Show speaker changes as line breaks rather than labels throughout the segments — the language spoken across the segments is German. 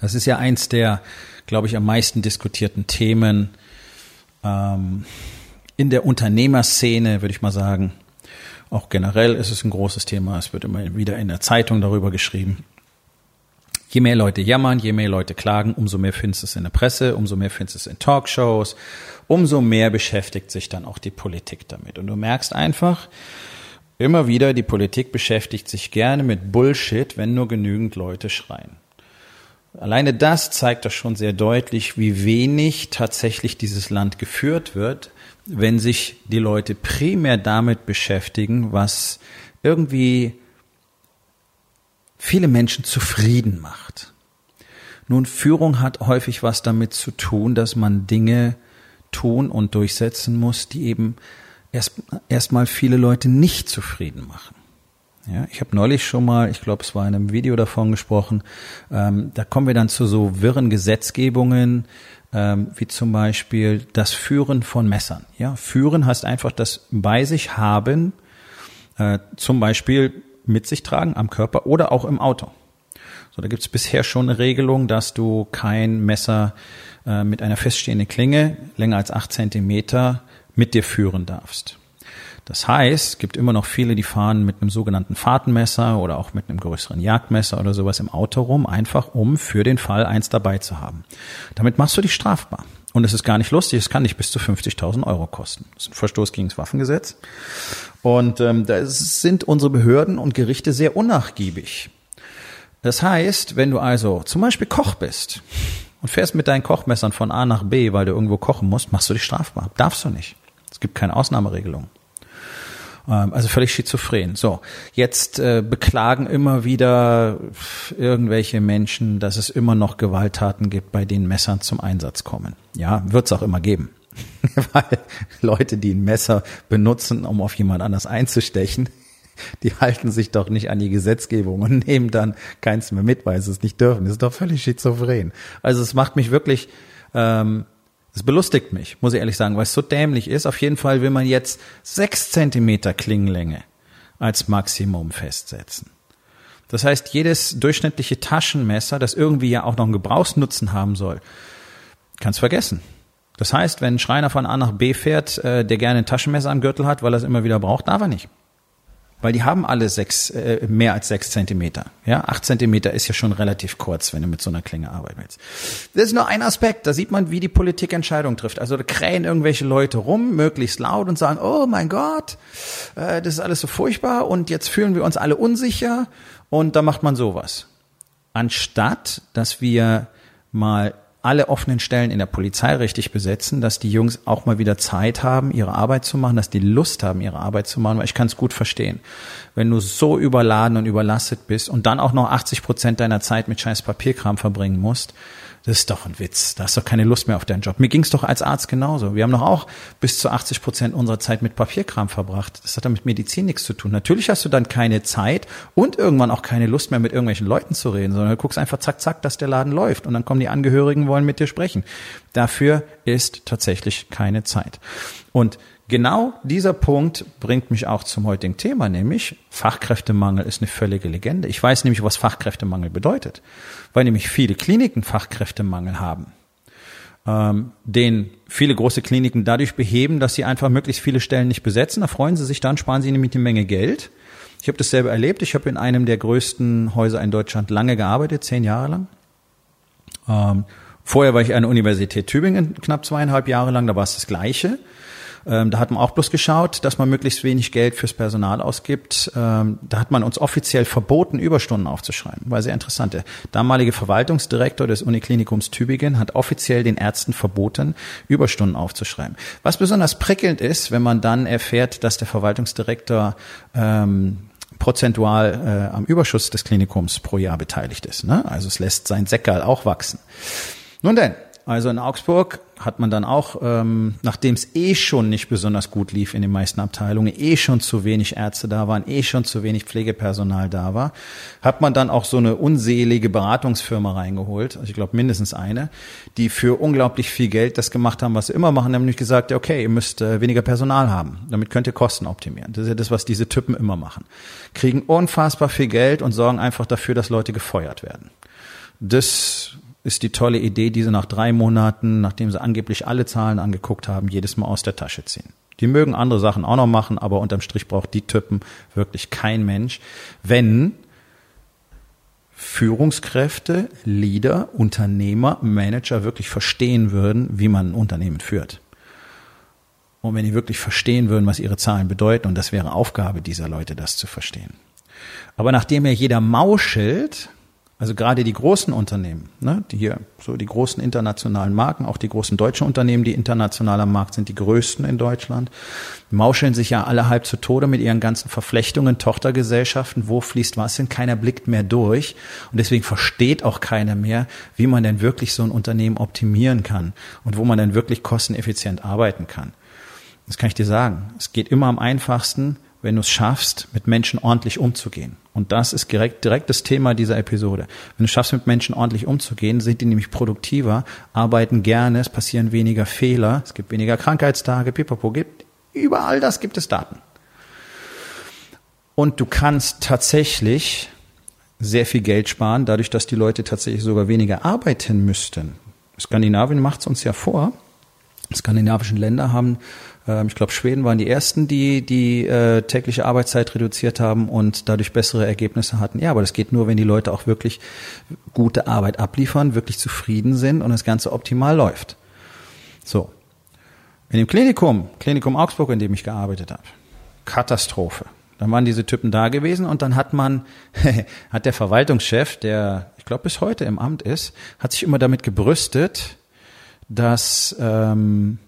Das ist ja eins der, glaube ich, am meisten diskutierten Themen ähm, in der Unternehmerszene, würde ich mal sagen. Auch generell ist es ein großes Thema. Es wird immer wieder in der Zeitung darüber geschrieben. Je mehr Leute jammern, je mehr Leute klagen, umso mehr findest du es in der Presse, umso mehr findest du es in Talkshows, umso mehr beschäftigt sich dann auch die Politik damit. Und du merkst einfach immer wieder, die Politik beschäftigt sich gerne mit Bullshit, wenn nur genügend Leute schreien. Alleine das zeigt doch schon sehr deutlich, wie wenig tatsächlich dieses Land geführt wird, wenn sich die Leute primär damit beschäftigen, was irgendwie viele Menschen zufrieden macht. Nun, Führung hat häufig was damit zu tun, dass man Dinge tun und durchsetzen muss, die eben erst erstmal viele Leute nicht zufrieden machen. Ja, ich habe neulich schon mal, ich glaube, es war in einem Video davon gesprochen, ähm, da kommen wir dann zu so wirren Gesetzgebungen, ähm, wie zum Beispiel das Führen von Messern. Ja, Führen heißt einfach das bei sich haben, äh, zum Beispiel mit sich tragen am Körper oder auch im Auto. So, da gibt es bisher schon eine Regelung, dass du kein Messer äh, mit einer feststehenden Klinge länger als acht Zentimeter mit dir führen darfst. Das heißt, es gibt immer noch viele, die fahren mit einem sogenannten Fahrtenmesser oder auch mit einem größeren Jagdmesser oder sowas im Auto rum, einfach um für den Fall eins dabei zu haben. Damit machst du dich strafbar. Und es ist gar nicht lustig, es kann dich bis zu 50.000 Euro kosten. Das ist ein Verstoß gegen das Waffengesetz. Und ähm, da sind unsere Behörden und Gerichte sehr unnachgiebig. Das heißt, wenn du also zum Beispiel Koch bist und fährst mit deinen Kochmessern von A nach B, weil du irgendwo kochen musst, machst du dich strafbar. Darfst du nicht. Es gibt keine Ausnahmeregelung. Ähm, also völlig schizophren. So, jetzt äh, beklagen immer wieder irgendwelche Menschen, dass es immer noch Gewalttaten gibt, bei denen Messern zum Einsatz kommen. Ja, wird es auch immer geben. Weil Leute, die ein Messer benutzen, um auf jemand anders einzustechen, die halten sich doch nicht an die Gesetzgebung und nehmen dann keins mehr mit, weil sie es nicht dürfen. Das ist doch völlig schizophren. Also es macht mich wirklich ähm, das belustigt mich, muss ich ehrlich sagen, weil es so dämlich ist. Auf jeden Fall will man jetzt sechs Zentimeter Klingenlänge als Maximum festsetzen. Das heißt, jedes durchschnittliche Taschenmesser, das irgendwie ja auch noch einen Gebrauchsnutzen haben soll, kannst vergessen. Das heißt, wenn ein Schreiner von A nach B fährt, äh, der gerne ein Taschenmesser am Gürtel hat, weil er es immer wieder braucht, darf er nicht weil die haben alle sechs, äh, mehr als sechs Zentimeter. Ja, acht Zentimeter ist ja schon relativ kurz, wenn du mit so einer Klinge arbeiten willst. Das ist nur ein Aspekt. Da sieht man, wie die Politik Entscheidungen trifft. Also da krähen irgendwelche Leute rum, möglichst laut und sagen, oh mein Gott, äh, das ist alles so furchtbar und jetzt fühlen wir uns alle unsicher und da macht man sowas. Anstatt, dass wir mal alle offenen Stellen in der Polizei richtig besetzen, dass die Jungs auch mal wieder Zeit haben, ihre Arbeit zu machen, dass die Lust haben, ihre Arbeit zu machen, weil ich kann es gut verstehen. Wenn du so überladen und überlastet bist und dann auch noch 80 Prozent deiner Zeit mit scheiß Papierkram verbringen musst, das ist doch ein Witz. Da hast du keine Lust mehr auf deinen Job. Mir ging es doch als Arzt genauso. Wir haben doch auch bis zu 80 Prozent unserer Zeit mit Papierkram verbracht. Das hat dann mit Medizin nichts zu tun. Natürlich hast du dann keine Zeit und irgendwann auch keine Lust mehr mit irgendwelchen Leuten zu reden, sondern du guckst einfach zack, zack, dass der Laden läuft und dann kommen die Angehörigen, wollen mit dir sprechen. Dafür ist tatsächlich keine Zeit. Und Genau dieser Punkt bringt mich auch zum heutigen Thema, nämlich Fachkräftemangel ist eine völlige Legende. Ich weiß nämlich, was Fachkräftemangel bedeutet, weil nämlich viele Kliniken Fachkräftemangel haben, ähm, den viele große Kliniken dadurch beheben, dass sie einfach möglichst viele Stellen nicht besetzen. Da freuen sie sich dann, sparen sie nämlich eine Menge Geld. Ich habe das selber erlebt. Ich habe in einem der größten Häuser in Deutschland lange gearbeitet, zehn Jahre lang. Ähm, vorher war ich an der Universität Tübingen knapp zweieinhalb Jahre lang, da war es das Gleiche. Ähm, da hat man auch bloß geschaut, dass man möglichst wenig Geld fürs Personal ausgibt. Ähm, da hat man uns offiziell verboten, Überstunden aufzuschreiben. War sehr interessant. Der damalige Verwaltungsdirektor des Uniklinikums Tübingen hat offiziell den Ärzten verboten, Überstunden aufzuschreiben. Was besonders prickelnd ist, wenn man dann erfährt, dass der Verwaltungsdirektor ähm, prozentual äh, am Überschuss des Klinikums pro Jahr beteiligt ist. Ne? Also es lässt sein Säckerl auch wachsen. Nun denn, also in Augsburg hat man dann auch, ähm, nachdem es eh schon nicht besonders gut lief in den meisten Abteilungen, eh schon zu wenig Ärzte da waren, eh schon zu wenig Pflegepersonal da war, hat man dann auch so eine unselige Beratungsfirma reingeholt, also ich glaube mindestens eine, die für unglaublich viel Geld das gemacht haben, was sie immer machen, nämlich gesagt, okay, ihr müsst äh, weniger Personal haben, damit könnt ihr Kosten optimieren. Das ist ja das, was diese Typen immer machen. Kriegen unfassbar viel Geld und sorgen einfach dafür, dass Leute gefeuert werden. Das ist die tolle Idee, die sie nach drei Monaten, nachdem sie angeblich alle Zahlen angeguckt haben, jedes Mal aus der Tasche ziehen. Die mögen andere Sachen auch noch machen, aber unterm Strich braucht die Typen wirklich kein Mensch, wenn Führungskräfte, Leader, Unternehmer, Manager wirklich verstehen würden, wie man ein Unternehmen führt. Und wenn die wirklich verstehen würden, was ihre Zahlen bedeuten, und das wäre Aufgabe dieser Leute, das zu verstehen. Aber nachdem ja jeder mauschelt, also gerade die großen Unternehmen, ne, die hier so die großen internationalen Marken, auch die großen deutschen Unternehmen, die international am Markt sind, die größten in Deutschland, mauscheln sich ja alle halb zu Tode mit ihren ganzen Verflechtungen, Tochtergesellschaften, wo fließt was hin, keiner blickt mehr durch und deswegen versteht auch keiner mehr, wie man denn wirklich so ein Unternehmen optimieren kann und wo man denn wirklich kosteneffizient arbeiten kann. Das kann ich dir sagen. Es geht immer am einfachsten, wenn du es schaffst, mit Menschen ordentlich umzugehen. Und das ist direkt, direkt das Thema dieser Episode. Wenn du schaffst, mit Menschen ordentlich umzugehen, sind die nämlich produktiver, arbeiten gerne, es passieren weniger Fehler, es gibt weniger Krankheitstage, pipapo, gibt, überall das gibt es Daten. Und du kannst tatsächlich sehr viel Geld sparen, dadurch, dass die Leute tatsächlich sogar weniger arbeiten müssten. Skandinavien macht es uns ja vor. Skandinavischen Länder haben ich glaube, Schweden waren die ersten, die die äh, tägliche Arbeitszeit reduziert haben und dadurch bessere Ergebnisse hatten. Ja, aber das geht nur, wenn die Leute auch wirklich gute Arbeit abliefern, wirklich zufrieden sind und das Ganze optimal läuft. So. In dem Klinikum, Klinikum Augsburg, in dem ich gearbeitet habe, Katastrophe. Dann waren diese Typen da gewesen und dann hat man, hat der Verwaltungschef, der ich glaube bis heute im Amt ist, hat sich immer damit gebrüstet, dass ähm,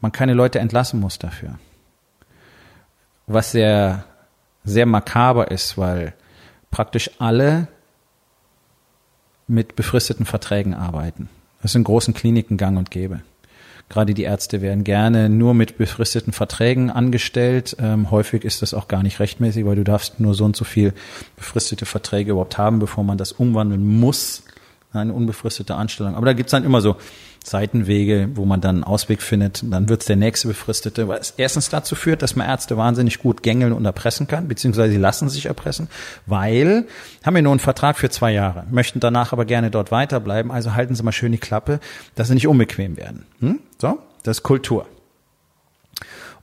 man keine Leute entlassen muss dafür. Was sehr, sehr makaber ist, weil praktisch alle mit befristeten Verträgen arbeiten. Das ist in großen Kliniken gang und gäbe. Gerade die Ärzte werden gerne nur mit befristeten Verträgen angestellt. Ähm, häufig ist das auch gar nicht rechtmäßig, weil du darfst nur so und so viel befristete Verträge überhaupt haben, bevor man das umwandeln muss. Eine unbefristete Anstellung. Aber da gibt's dann immer so Seitenwege, wo man dann einen Ausweg findet. Dann wird's der nächste Befristete, was erstens dazu führt, dass man Ärzte wahnsinnig gut gängeln und erpressen kann, beziehungsweise sie lassen sich erpressen, weil haben wir nur einen Vertrag für zwei Jahre, möchten danach aber gerne dort weiterbleiben, also halten Sie mal schön die Klappe, dass Sie nicht unbequem werden. Hm? So, das ist Kultur.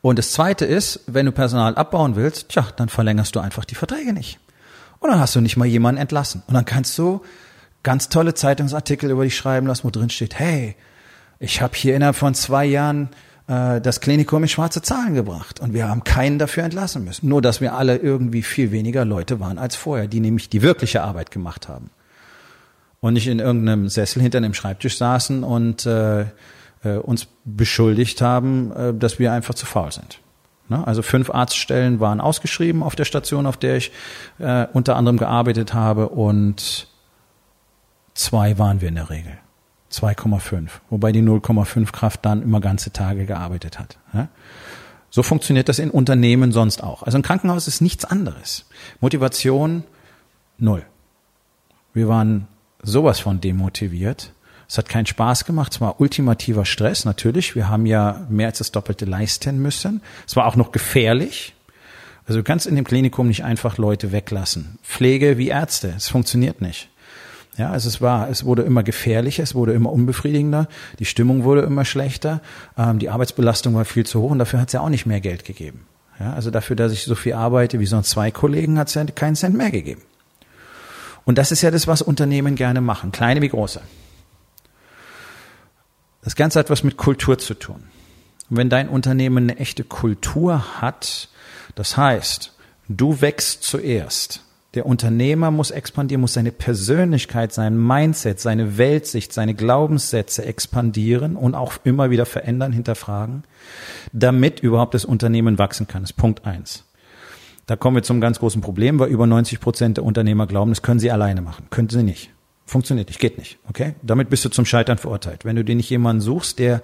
Und das Zweite ist, wenn du Personal abbauen willst, tja, dann verlängerst du einfach die Verträge nicht. Und dann hast du nicht mal jemanden entlassen. Und dann kannst du ganz tolle Zeitungsartikel über dich schreiben lassen, wo drin steht, hey, ich habe hier innerhalb von zwei Jahren äh, das Klinikum in schwarze Zahlen gebracht und wir haben keinen dafür entlassen müssen. Nur, dass wir alle irgendwie viel weniger Leute waren als vorher, die nämlich die wirkliche Arbeit gemacht haben. Und nicht in irgendeinem Sessel hinter einem Schreibtisch saßen und äh, äh, uns beschuldigt haben, äh, dass wir einfach zu faul sind. Ne? Also fünf Arztstellen waren ausgeschrieben auf der Station, auf der ich äh, unter anderem gearbeitet habe und zwei waren wir in der Regel. 2,5, wobei die 0,5 Kraft dann immer ganze Tage gearbeitet hat. So funktioniert das in Unternehmen sonst auch. Also ein Krankenhaus ist nichts anderes. Motivation null. Wir waren sowas von demotiviert. Es hat keinen Spaß gemacht. Es war ultimativer Stress, natürlich. Wir haben ja mehr als das Doppelte leisten müssen. Es war auch noch gefährlich. Also du kannst in dem Klinikum nicht einfach Leute weglassen. Pflege wie Ärzte. Es funktioniert nicht. Ja, also es war, es wurde immer gefährlicher, es wurde immer unbefriedigender, die Stimmung wurde immer schlechter, ähm, die Arbeitsbelastung war viel zu hoch und dafür hat es ja auch nicht mehr Geld gegeben. Ja, also dafür, dass ich so viel arbeite wie sonst zwei Kollegen, hat es ja keinen Cent mehr gegeben. Und das ist ja das, was Unternehmen gerne machen, kleine wie große. Das Ganze hat was mit Kultur zu tun. Und wenn dein Unternehmen eine echte Kultur hat, das heißt, du wächst zuerst, der Unternehmer muss expandieren, muss seine Persönlichkeit, sein Mindset, seine Weltsicht, seine Glaubenssätze expandieren und auch immer wieder verändern, hinterfragen, damit überhaupt das Unternehmen wachsen kann. Das ist Punkt eins. Da kommen wir zum ganz großen Problem, weil über 90 Prozent der Unternehmer glauben, das können sie alleine machen. Können sie nicht. Funktioniert nicht, geht nicht. Okay? Damit bist du zum Scheitern verurteilt. Wenn du dir nicht jemanden suchst, der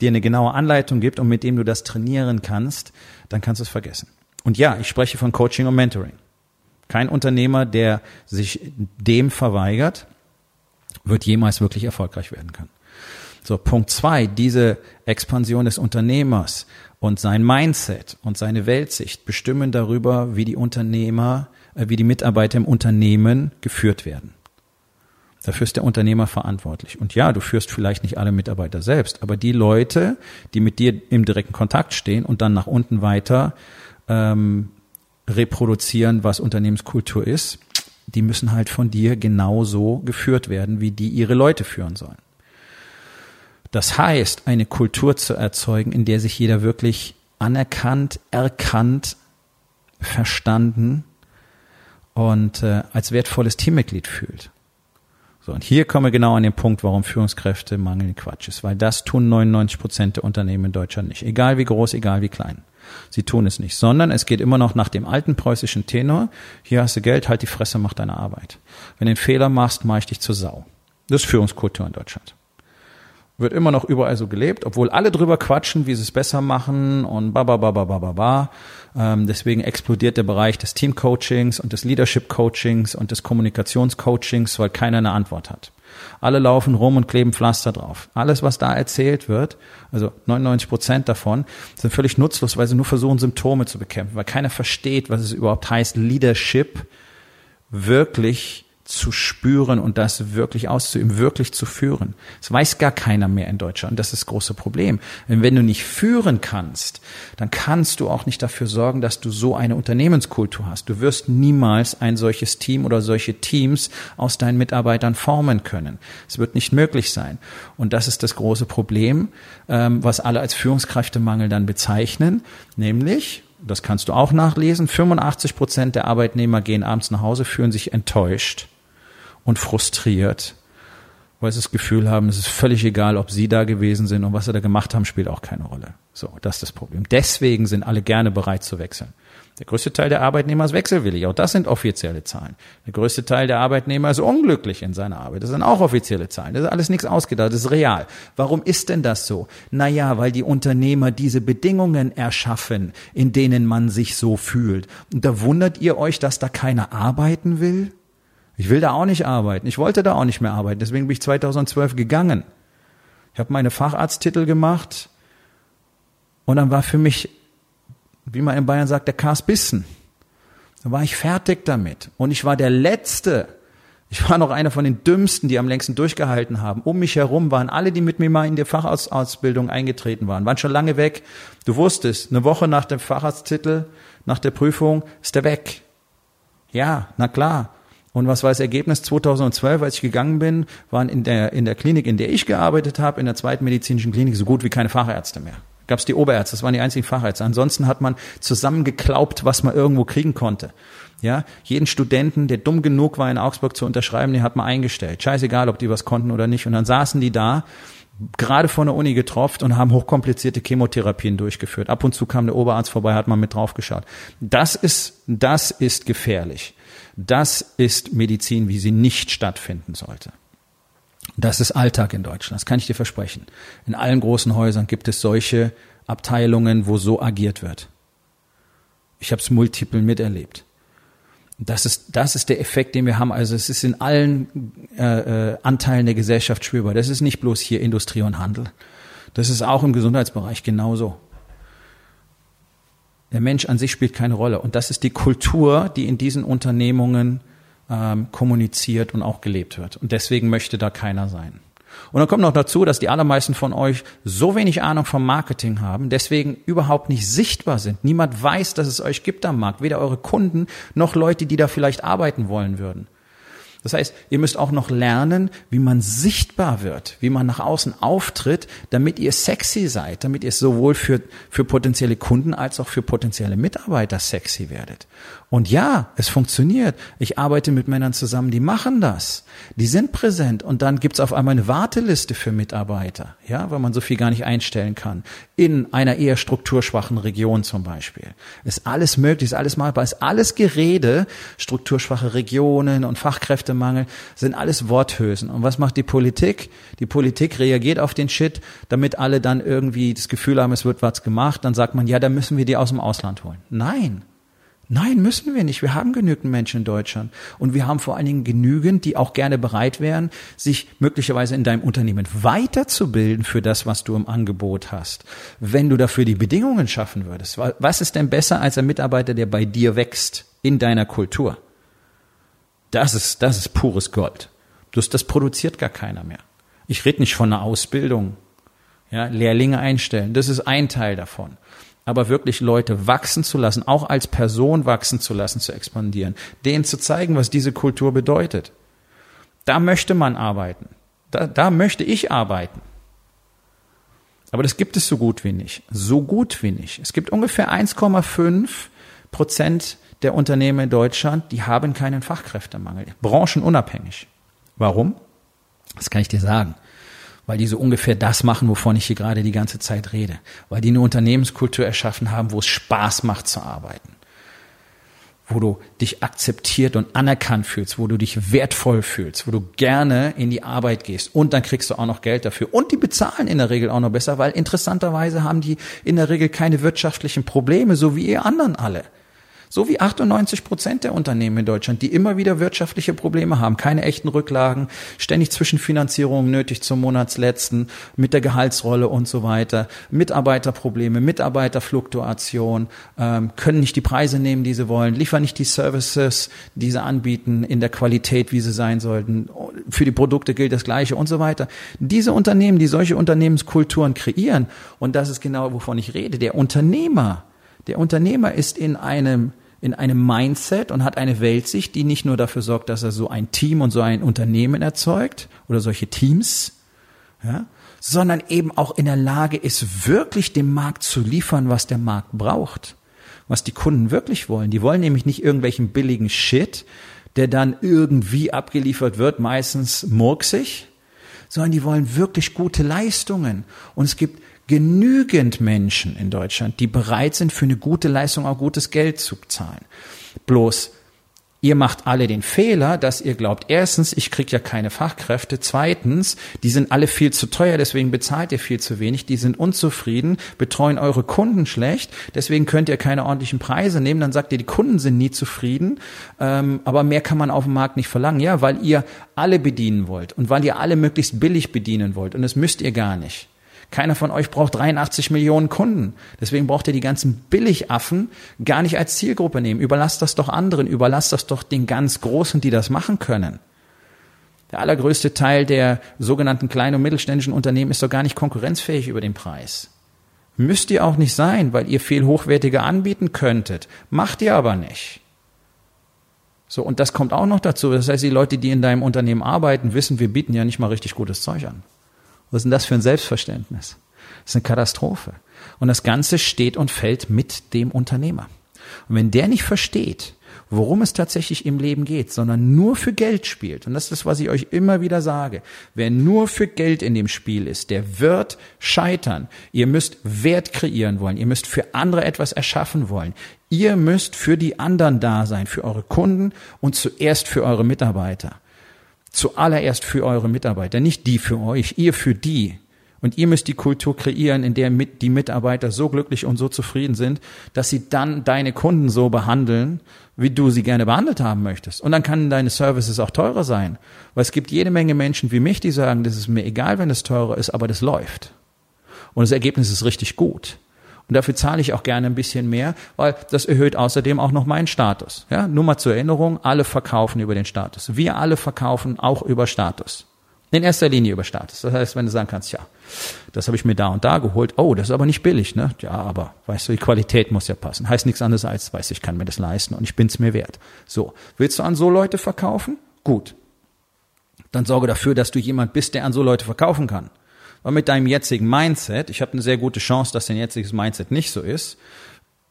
dir eine genaue Anleitung gibt und mit dem du das trainieren kannst, dann kannst du es vergessen. Und ja, ich spreche von Coaching und Mentoring. Kein Unternehmer, der sich dem verweigert, wird jemals wirklich erfolgreich werden können. So, Punkt zwei, diese Expansion des Unternehmers und sein Mindset und seine Weltsicht bestimmen darüber, wie die Unternehmer, äh, wie die Mitarbeiter im Unternehmen geführt werden. Dafür ist der Unternehmer verantwortlich. Und ja, du führst vielleicht nicht alle Mitarbeiter selbst, aber die Leute, die mit dir im direkten Kontakt stehen und dann nach unten weiter ähm, reproduzieren, was Unternehmenskultur ist, die müssen halt von dir genauso geführt werden, wie die ihre Leute führen sollen. Das heißt, eine Kultur zu erzeugen, in der sich jeder wirklich anerkannt, erkannt, verstanden und äh, als wertvolles Teammitglied fühlt. So, und hier kommen wir genau an den Punkt, warum Führungskräfte mangeln Quatsch ist, weil das tun 99 Prozent der Unternehmen in Deutschland nicht. Egal wie groß, egal wie klein. Sie tun es nicht, sondern es geht immer noch nach dem alten preußischen Tenor. Hier hast du Geld, halt die Fresse, mach deine Arbeit. Wenn du einen Fehler machst, mach ich dich zur Sau. Das ist Führungskultur in Deutschland wird immer noch überall so gelebt, obwohl alle drüber quatschen, wie sie es besser machen und ba ba ba ba ba ba ba. Ähm, deswegen explodiert der Bereich des Teamcoachings und des Leadership-Coachings und des Kommunikationscoachings, weil keiner eine Antwort hat. Alle laufen rum und kleben Pflaster drauf. Alles, was da erzählt wird, also 99 Prozent davon, sind völlig nutzlos, weil sie nur versuchen, Symptome zu bekämpfen, weil keiner versteht, was es überhaupt heißt, Leadership wirklich zu spüren und das wirklich auszuüben, wirklich zu führen. Das weiß gar keiner mehr in Deutschland. Das ist das große Problem. Denn wenn du nicht führen kannst, dann kannst du auch nicht dafür sorgen, dass du so eine Unternehmenskultur hast. Du wirst niemals ein solches Team oder solche Teams aus deinen Mitarbeitern formen können. Es wird nicht möglich sein. Und das ist das große Problem, ähm, was alle als Führungskräftemangel dann bezeichnen, nämlich das kannst du auch nachlesen. 85 Prozent der Arbeitnehmer gehen abends nach Hause, fühlen sich enttäuscht und frustriert, weil sie das Gefühl haben, es ist völlig egal, ob sie da gewesen sind und was sie da gemacht haben, spielt auch keine Rolle. So, das ist das Problem. Deswegen sind alle gerne bereit zu wechseln. Der größte Teil der Arbeitnehmer ist wechselwillig. Auch das sind offizielle Zahlen. Der größte Teil der Arbeitnehmer ist unglücklich in seiner Arbeit. Das sind auch offizielle Zahlen. Das ist alles nichts ausgedacht. Das ist real. Warum ist denn das so? Naja, weil die Unternehmer diese Bedingungen erschaffen, in denen man sich so fühlt. Und da wundert ihr euch, dass da keiner arbeiten will? Ich will da auch nicht arbeiten. Ich wollte da auch nicht mehr arbeiten. Deswegen bin ich 2012 gegangen. Ich habe meine Facharzttitel gemacht und dann war für mich, wie man in Bayern sagt, der Kars Bissen. Dann war ich fertig damit. Und ich war der Letzte. Ich war noch einer von den Dümmsten, die am längsten durchgehalten haben. Um mich herum waren alle, die mit mir mal in die Facharztausbildung eingetreten waren, waren schon lange weg. Du wusstest, eine Woche nach dem Facharzttitel, nach der Prüfung, ist der weg. Ja, na klar. Und was war das Ergebnis? 2012, als ich gegangen bin, waren in der, in der Klinik, in der ich gearbeitet habe, in der zweiten medizinischen Klinik, so gut wie keine Fachärzte mehr. Gab es die Oberärzte, das waren die einzigen Fachärzte. Ansonsten hat man zusammengeklaubt, was man irgendwo kriegen konnte. Ja, jeden Studenten, der dumm genug war, in Augsburg zu unterschreiben, den hat man eingestellt. Scheißegal, ob die was konnten oder nicht. Und dann saßen die da, gerade vor der Uni getroffen und haben hochkomplizierte Chemotherapien durchgeführt. Ab und zu kam der Oberarzt vorbei, hat man mit draufgeschaut. Das ist, das ist gefährlich. Das ist Medizin, wie sie nicht stattfinden sollte. Das ist Alltag in Deutschland, das kann ich dir versprechen. In allen großen Häusern gibt es solche Abteilungen, wo so agiert wird. Ich habe es multiple miterlebt. Das ist, das ist der Effekt, den wir haben. Also es ist in allen äh, äh, Anteilen der Gesellschaft spürbar. Das ist nicht bloß hier Industrie und Handel. Das ist auch im Gesundheitsbereich genauso. Der Mensch an sich spielt keine Rolle. Und das ist die Kultur, die in diesen Unternehmungen ähm, kommuniziert und auch gelebt wird. Und deswegen möchte da keiner sein. Und dann kommt noch dazu, dass die allermeisten von euch so wenig Ahnung vom Marketing haben, deswegen überhaupt nicht sichtbar sind. Niemand weiß, dass es euch gibt am Markt, weder eure Kunden noch Leute, die da vielleicht arbeiten wollen würden. Das heißt, ihr müsst auch noch lernen, wie man sichtbar wird, wie man nach außen auftritt, damit ihr sexy seid, damit ihr sowohl für, für potenzielle Kunden als auch für potenzielle Mitarbeiter sexy werdet. Und ja, es funktioniert. Ich arbeite mit Männern zusammen, die machen das. Die sind präsent und dann gibt's auf einmal eine Warteliste für Mitarbeiter, ja, weil man so viel gar nicht einstellen kann. In einer eher strukturschwachen Region zum Beispiel. Ist alles möglich, ist alles machbar, ist alles Gerede. Strukturschwache Regionen und Fachkräftemangel sind alles Worthülsen. Und was macht die Politik? Die Politik reagiert auf den Shit, damit alle dann irgendwie das Gefühl haben, es wird was gemacht. Dann sagt man, ja, da müssen wir die aus dem Ausland holen. Nein. Nein, müssen wir nicht. Wir haben genügend Menschen in Deutschland. Und wir haben vor allen Dingen genügend, die auch gerne bereit wären, sich möglicherweise in deinem Unternehmen weiterzubilden für das, was du im Angebot hast. Wenn du dafür die Bedingungen schaffen würdest. Was ist denn besser als ein Mitarbeiter, der bei dir wächst, in deiner Kultur? Das ist, das ist pures Gold. Das, das produziert gar keiner mehr. Ich rede nicht von einer Ausbildung. Ja, Lehrlinge einstellen. Das ist ein Teil davon aber wirklich Leute wachsen zu lassen, auch als Person wachsen zu lassen, zu expandieren, denen zu zeigen, was diese Kultur bedeutet. Da möchte man arbeiten. Da, da möchte ich arbeiten. Aber das gibt es so gut wie nicht. So gut wie nicht. Es gibt ungefähr 1,5 Prozent der Unternehmen in Deutschland, die haben keinen Fachkräftemangel. Branchenunabhängig. Warum? Das kann ich dir sagen weil die so ungefähr das machen, wovon ich hier gerade die ganze Zeit rede, weil die eine Unternehmenskultur erschaffen haben, wo es Spaß macht zu arbeiten, wo du dich akzeptiert und anerkannt fühlst, wo du dich wertvoll fühlst, wo du gerne in die Arbeit gehst. Und dann kriegst du auch noch Geld dafür. Und die bezahlen in der Regel auch noch besser, weil interessanterweise haben die in der Regel keine wirtschaftlichen Probleme, so wie ihr anderen alle. So wie 98 Prozent der Unternehmen in Deutschland, die immer wieder wirtschaftliche Probleme haben, keine echten Rücklagen, ständig Zwischenfinanzierung nötig zum Monatsletzten, mit der Gehaltsrolle und so weiter, Mitarbeiterprobleme, Mitarbeiterfluktuation, ähm, können nicht die Preise nehmen, die sie wollen, liefern nicht die Services, die sie anbieten, in der Qualität, wie sie sein sollten. Für die Produkte gilt das Gleiche und so weiter. Diese Unternehmen, die solche Unternehmenskulturen kreieren, und das ist genau, wovon ich rede, der Unternehmer, der Unternehmer ist in einem in einem Mindset und hat eine Weltsicht, die nicht nur dafür sorgt, dass er so ein Team und so ein Unternehmen erzeugt oder solche Teams, ja, sondern eben auch in der Lage ist, wirklich dem Markt zu liefern, was der Markt braucht, was die Kunden wirklich wollen. Die wollen nämlich nicht irgendwelchen billigen Shit, der dann irgendwie abgeliefert wird, meistens murksig, sondern die wollen wirklich gute Leistungen. Und es gibt genügend Menschen in Deutschland, die bereit sind, für eine gute Leistung auch gutes Geld zu zahlen. Bloß, ihr macht alle den Fehler, dass ihr glaubt, erstens, ich krieg ja keine Fachkräfte, zweitens, die sind alle viel zu teuer, deswegen bezahlt ihr viel zu wenig, die sind unzufrieden, betreuen eure Kunden schlecht, deswegen könnt ihr keine ordentlichen Preise nehmen, dann sagt ihr, die Kunden sind nie zufrieden, ähm, aber mehr kann man auf dem Markt nicht verlangen, ja, weil ihr alle bedienen wollt und weil ihr alle möglichst billig bedienen wollt. Und das müsst ihr gar nicht. Keiner von euch braucht 83 Millionen Kunden. Deswegen braucht ihr die ganzen Billigaffen gar nicht als Zielgruppe nehmen. Überlasst das doch anderen, überlasst das doch den ganz Großen, die das machen können. Der allergrößte Teil der sogenannten kleinen und mittelständischen Unternehmen ist doch gar nicht konkurrenzfähig über den Preis. Müsst ihr auch nicht sein, weil ihr viel hochwertiger anbieten könntet. Macht ihr aber nicht. So, und das kommt auch noch dazu. Das heißt, die Leute, die in deinem Unternehmen arbeiten, wissen, wir bieten ja nicht mal richtig gutes Zeug an. Was ist denn das für ein Selbstverständnis? Das ist eine Katastrophe. Und das Ganze steht und fällt mit dem Unternehmer. Und wenn der nicht versteht, worum es tatsächlich im Leben geht, sondern nur für Geld spielt, und das ist das, was ich euch immer wieder sage, wer nur für Geld in dem Spiel ist, der wird scheitern. Ihr müsst Wert kreieren wollen, ihr müsst für andere etwas erschaffen wollen, ihr müsst für die anderen da sein, für eure Kunden und zuerst für eure Mitarbeiter zuallererst für eure Mitarbeiter, nicht die für euch, ihr für die. Und ihr müsst die Kultur kreieren, in der die Mitarbeiter so glücklich und so zufrieden sind, dass sie dann deine Kunden so behandeln, wie du sie gerne behandelt haben möchtest. Und dann kann deine Services auch teurer sein. Weil es gibt jede Menge Menschen wie mich, die sagen, das ist mir egal, wenn es teurer ist, aber das läuft. Und das Ergebnis ist richtig gut. Und dafür zahle ich auch gerne ein bisschen mehr, weil das erhöht außerdem auch noch meinen Status. Ja, nur mal zur Erinnerung, alle verkaufen über den Status. Wir alle verkaufen auch über Status. In erster Linie über Status. Das heißt, wenn du sagen kannst, ja, das habe ich mir da und da geholt, oh, das ist aber nicht billig, ne? Ja, aber weißt du, die Qualität muss ja passen. Heißt nichts anderes als, weißt du, ich kann mir das leisten und ich bin's mir wert. So, willst du an so Leute verkaufen? Gut, dann sorge dafür, dass du jemand bist, der an so Leute verkaufen kann. Weil mit deinem jetzigen Mindset, ich habe eine sehr gute Chance, dass dein jetziges Mindset nicht so ist,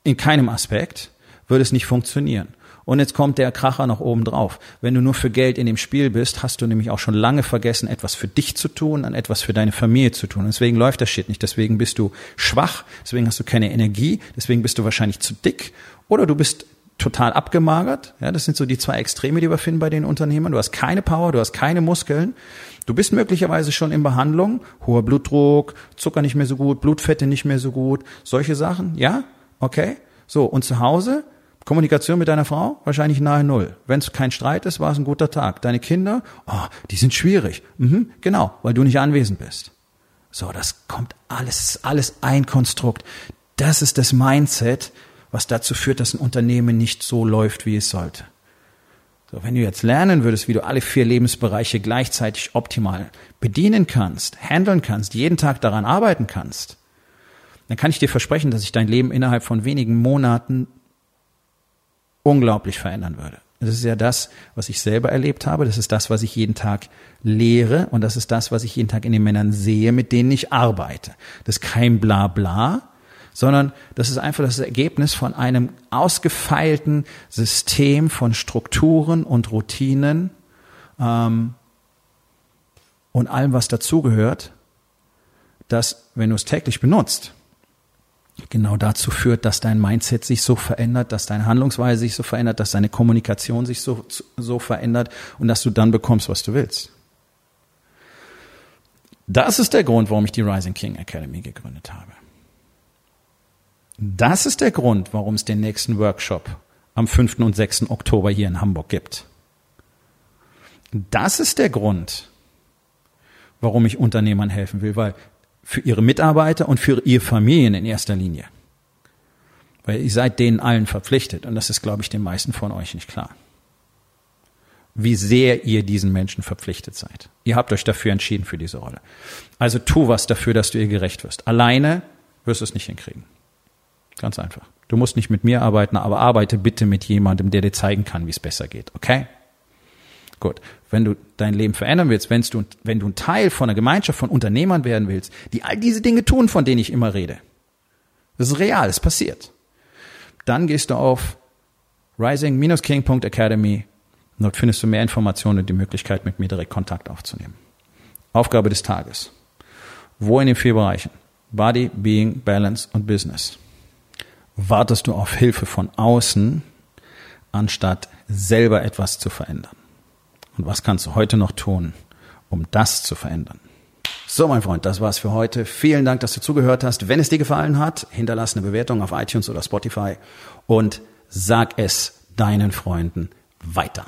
in keinem Aspekt würde es nicht funktionieren. Und jetzt kommt der Kracher noch oben drauf. Wenn du nur für Geld in dem Spiel bist, hast du nämlich auch schon lange vergessen, etwas für dich zu tun, an etwas für deine Familie zu tun. Und deswegen läuft das Shit nicht. Deswegen bist du schwach, deswegen hast du keine Energie, deswegen bist du wahrscheinlich zu dick oder du bist total abgemagert. Ja, das sind so die zwei Extreme, die wir finden bei den Unternehmern. Du hast keine Power, du hast keine Muskeln. Du bist möglicherweise schon in Behandlung, hoher Blutdruck, Zucker nicht mehr so gut, Blutfette nicht mehr so gut, solche Sachen. Ja, okay. So und zu Hause Kommunikation mit deiner Frau? Wahrscheinlich nahe Null. Wenn es kein Streit ist, war es ein guter Tag. Deine Kinder? Oh, die sind schwierig. Mhm, genau, weil du nicht anwesend bist. So, das kommt alles, alles ein Konstrukt. Das ist das Mindset, was dazu führt, dass ein Unternehmen nicht so läuft, wie es sollte. So, wenn du jetzt lernen würdest, wie du alle vier Lebensbereiche gleichzeitig optimal bedienen kannst, handeln kannst, jeden Tag daran arbeiten kannst, dann kann ich dir versprechen, dass sich dein Leben innerhalb von wenigen Monaten unglaublich verändern würde. Das ist ja das, was ich selber erlebt habe. Das ist das, was ich jeden Tag lehre. Und das ist das, was ich jeden Tag in den Männern sehe, mit denen ich arbeite. Das ist kein Blabla, sondern das ist einfach das Ergebnis von einem ausgefeilten System von Strukturen und Routinen ähm, und allem, was dazugehört, dass, wenn du es täglich benutzt, genau dazu führt, dass dein Mindset sich so verändert, dass deine Handlungsweise sich so verändert, dass deine Kommunikation sich so, so verändert und dass du dann bekommst, was du willst. Das ist der Grund, warum ich die Rising King Academy gegründet habe. Das ist der Grund, warum es den nächsten Workshop am 5. und 6. Oktober hier in Hamburg gibt. Das ist der Grund, warum ich Unternehmern helfen will, weil für ihre Mitarbeiter und für ihre Familien in erster Linie. Weil ihr seid denen allen verpflichtet und das ist, glaube ich, den meisten von euch nicht klar. Wie sehr ihr diesen Menschen verpflichtet seid. Ihr habt euch dafür entschieden für diese Rolle. Also tu was dafür, dass du ihr gerecht wirst. Alleine wirst du es nicht hinkriegen. Ganz einfach. Du musst nicht mit mir arbeiten, aber arbeite bitte mit jemandem, der dir zeigen kann, wie es besser geht. Okay? Gut. Wenn du dein Leben verändern willst, wenn du, wenn du ein Teil von einer Gemeinschaft von Unternehmern werden willst, die all diese Dinge tun, von denen ich immer rede. Das ist real, es passiert. Dann gehst du auf rising-king.academy. Dort findest du mehr Informationen und die Möglichkeit, mit mir direkt Kontakt aufzunehmen. Aufgabe des Tages. Wo in den vier Bereichen? Body, Being, Balance und Business. Wartest du auf Hilfe von außen, anstatt selber etwas zu verändern? Und was kannst du heute noch tun, um das zu verändern? So, mein Freund, das war's für heute. Vielen Dank, dass du zugehört hast. Wenn es dir gefallen hat, hinterlass eine Bewertung auf iTunes oder Spotify und sag es deinen Freunden weiter.